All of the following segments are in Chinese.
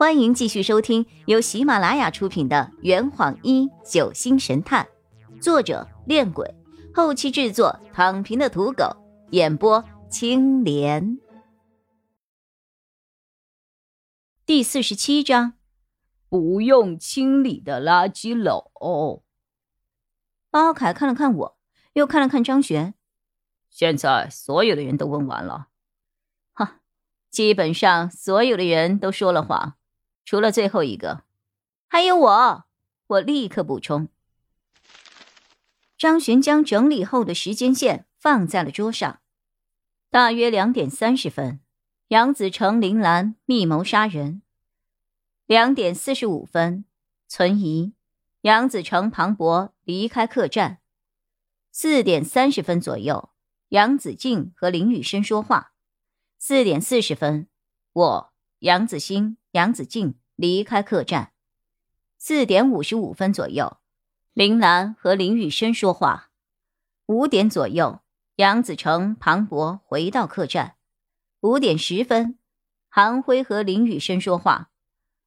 欢迎继续收听由喜马拉雅出品的《圆谎一九星神探》，作者：恋鬼，后期制作：躺平的土狗，演播：青莲。第四十七章，不用清理的垃圾篓。包凯看了看我，又看了看张璇。现在所有的人都问完了。哈，基本上所有的人都说了谎。除了最后一个，还有我。我立刻补充。张璇将整理后的时间线放在了桌上。大约两点三十分，杨子成、林兰密谋杀人。两点四十五分，存疑，杨子成、庞博离开客栈。四点三十分左右，杨子静和林雨生说话。四点四十分，我杨子欣、杨子静。离开客栈，四点五十五分左右，林兰和林雨生说话。五点左右，杨子成、庞博回到客栈。五点十分，韩辉和林雨生说话。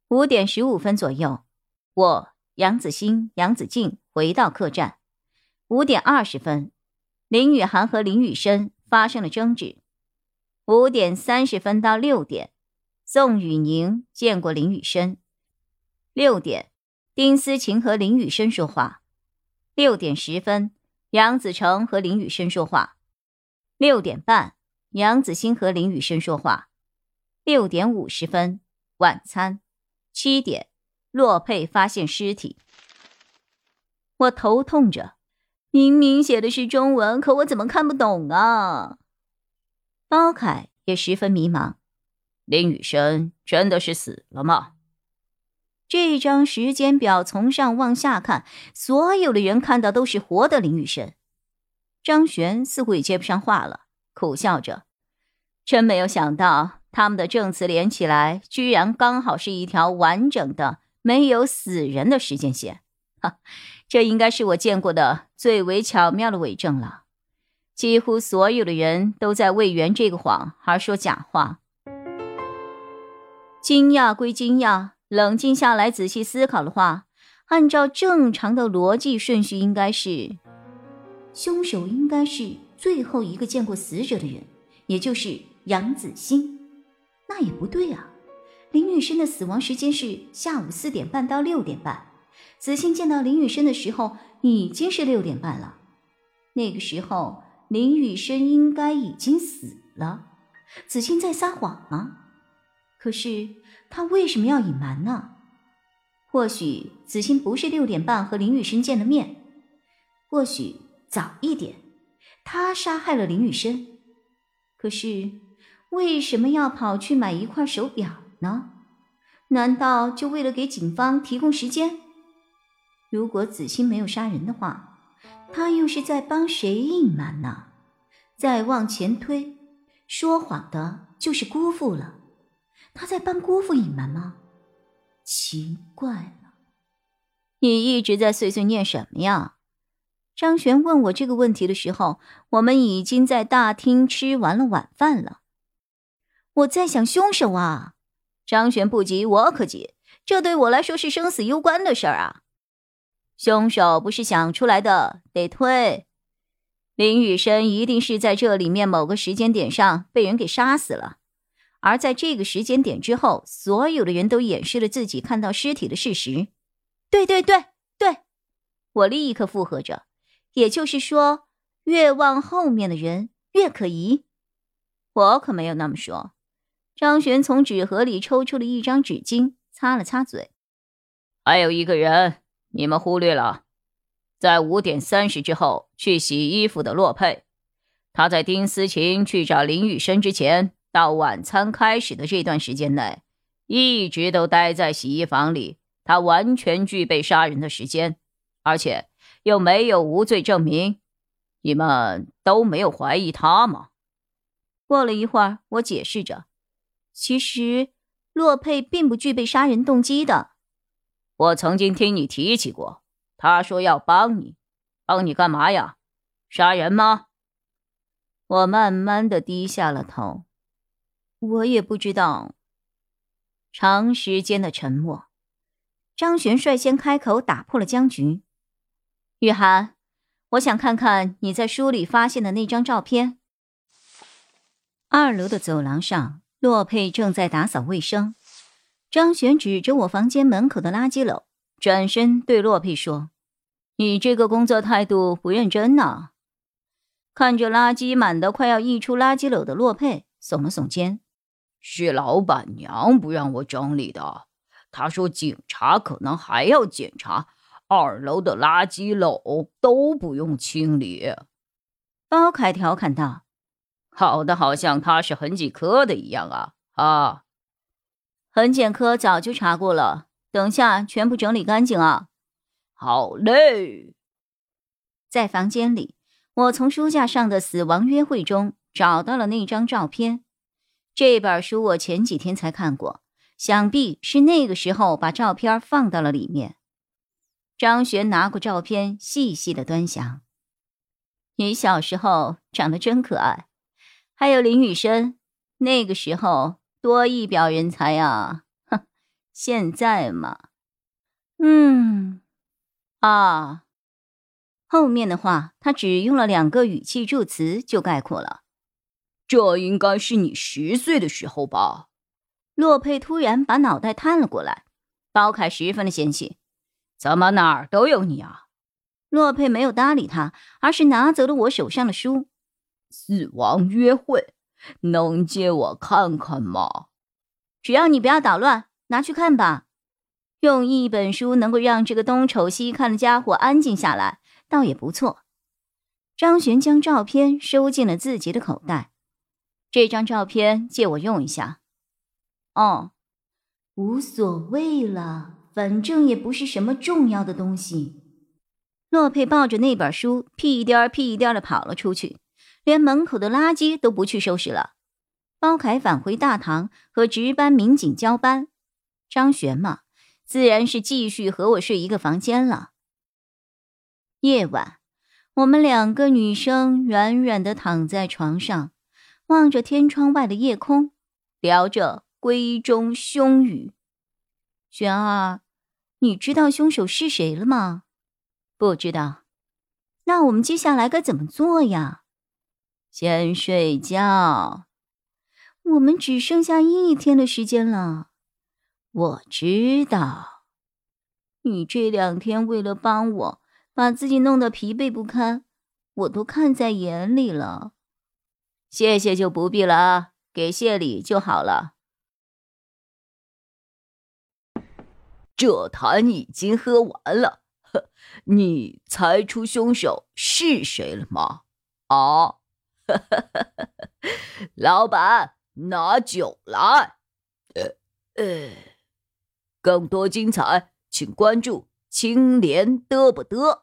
五点十五分左右，我杨子欣、杨子静回到客栈。五点二十分，林雨涵和林雨生发生了争执。五点三十分到六点。宋雨宁见过林雨生。六点，丁思琴和林雨生说话。六点十分，杨子成和林雨生说话。六点半，杨子欣和林雨生说话。六点五十分，晚餐。七点，洛佩发现尸体。我头痛着，明明写的是中文，可我怎么看不懂啊？包凯也十分迷茫。林雨生真的是死了吗？这张时间表从上往下看，所有的人看到都是活的林雨生。张璇似乎也接不上话了，苦笑着：“真没有想到，他们的证词连起来，居然刚好是一条完整的、没有死人的时间线。哈，这应该是我见过的最为巧妙的伪证了。几乎所有的人都在为圆这个谎而说假话。”惊讶归惊讶，冷静下来仔细思考的话，按照正常的逻辑顺序，应该是凶手应该是最后一个见过死者的人，也就是杨子欣。那也不对啊，林雨生的死亡时间是下午四点半到六点半，子欣见到林雨生的时候已经是六点半了，那个时候林雨生应该已经死了，子欣在撒谎吗？可是他为什么要隐瞒呢？或许子欣不是六点半和林雨生见的面，或许早一点，他杀害了林雨生。可是为什么要跑去买一块手表呢？难道就为了给警方提供时间？如果子欣没有杀人的话，他又是在帮谁隐瞒呢？再往前推，说谎的就是姑父了。他在帮姑父隐瞒吗？奇怪了，你一直在碎碎念什么呀？张璇问我这个问题的时候，我们已经在大厅吃完了晚饭了。我在想凶手啊！张璇不急，我可急，这对我来说是生死攸关的事儿啊！凶手不是想出来的，得推。林雨生一定是在这里面某个时间点上被人给杀死了。而在这个时间点之后，所有的人都掩饰了自己看到尸体的事实。对对对对，我立刻附和着。也就是说，越往后面的人越可疑。我可没有那么说。张璇从纸盒里抽出了一张纸巾，擦了擦嘴。还有一个人，你们忽略了，在五点三十之后去洗衣服的洛佩，他在丁思琴去找林雨生之前。到晚餐开始的这段时间内，一直都待在洗衣房里。他完全具备杀人的时间，而且又没有无罪证明。你们都没有怀疑他吗？过了一会儿，我解释着：“其实洛佩并不具备杀人动机的。我曾经听你提起过，他说要帮你，帮你干嘛呀？杀人吗？”我慢慢的低下了头。我也不知道。长时间的沉默。张璇率先开口，打破了僵局。雨涵，我想看看你在书里发现的那张照片。二楼的走廊上，洛佩正在打扫卫生。张璇指着我房间门口的垃圾篓，转身对洛佩说：“你这个工作态度不认真呢。”看着垃圾满的快要溢出垃圾篓的洛佩，耸了耸肩：“是老板娘不让我整理的。”她说：“警察可能还要检查二楼的垃圾篓，都不用清理。”包凯调侃道：“好的，好像他是痕迹科的一样啊！啊，痕检科早就查过了，等下全部整理干净啊！好嘞。”在房间里，我从书架上的《死亡约会》中找到了那张照片。这本书我前几天才看过。想必是那个时候把照片放到了里面。张璇拿过照片，细细的端详。你小时候长得真可爱，还有林雨生，那个时候多一表人才呀！哼，现在嘛，嗯，啊，后面的话他只用了两个语气助词就概括了。这应该是你十岁的时候吧？洛佩突然把脑袋探了过来，包凯十分的嫌弃：“怎么哪儿都有你啊？”洛佩没有搭理他，而是拿走了我手上的书，《死亡约会》，能借我看看吗？只要你不要捣乱，拿去看吧。用一本书能够让这个东瞅西看的家伙安静下来，倒也不错。张璇将照片收进了自己的口袋，这张照片借我用一下。哦，无所谓了，反正也不是什么重要的东西。洛佩抱着那本书，屁颠儿屁颠儿的跑了出去，连门口的垃圾都不去收拾了。包凯返回大堂和值班民警交班，张璇嘛，自然是继续和我睡一个房间了。夜晚，我们两个女生软软的躺在床上，望着天窗外的夜空，聊着。闺中凶语，玄儿，你知道凶手是谁了吗？不知道。那我们接下来该怎么做呀？先睡觉。我们只剩下一天的时间了。我知道，你这两天为了帮我，把自己弄得疲惫不堪，我都看在眼里了。谢谢就不必了啊，给谢礼就好了。这坛已经喝完了，呵，你猜出凶手是谁了吗？啊，老板，拿酒来。呃呃，更多精彩，请关注青莲嘚不嘚。